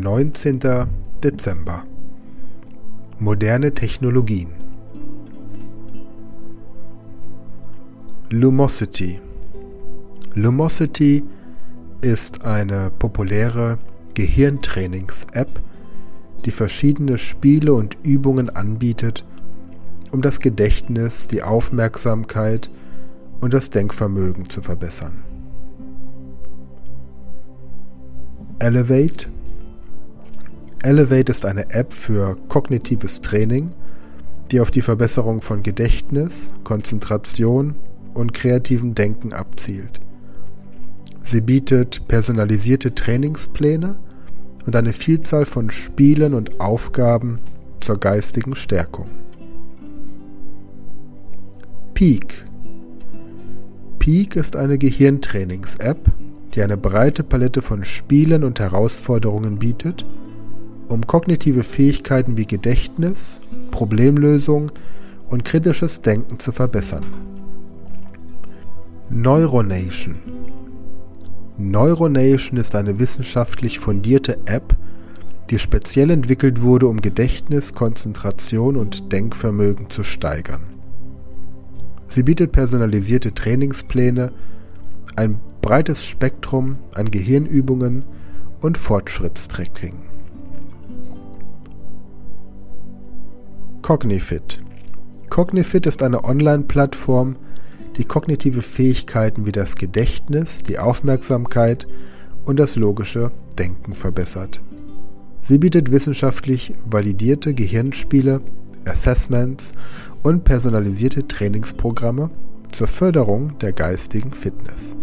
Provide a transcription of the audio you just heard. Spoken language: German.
19. Dezember Moderne Technologien Lumosity Lumosity ist eine populäre Gehirntrainings-App, die verschiedene Spiele und Übungen anbietet, um das Gedächtnis, die Aufmerksamkeit und das Denkvermögen zu verbessern. Elevate Elevate ist eine App für kognitives Training, die auf die Verbesserung von Gedächtnis, Konzentration und kreativem Denken abzielt. Sie bietet personalisierte Trainingspläne und eine Vielzahl von Spielen und Aufgaben zur geistigen Stärkung. Peak Peak ist eine Gehirntrainings-App, die eine breite Palette von Spielen und Herausforderungen bietet, um kognitive Fähigkeiten wie Gedächtnis, Problemlösung und kritisches Denken zu verbessern. Neuronation Neuronation ist eine wissenschaftlich fundierte App, die speziell entwickelt wurde, um Gedächtnis, Konzentration und Denkvermögen zu steigern. Sie bietet personalisierte Trainingspläne, ein breites Spektrum an Gehirnübungen und Fortschrittstracking. Cognifit. Cognifit ist eine Online-Plattform, die kognitive Fähigkeiten wie das Gedächtnis, die Aufmerksamkeit und das logische Denken verbessert. Sie bietet wissenschaftlich validierte Gehirnspiele, Assessments und personalisierte Trainingsprogramme zur Förderung der geistigen Fitness.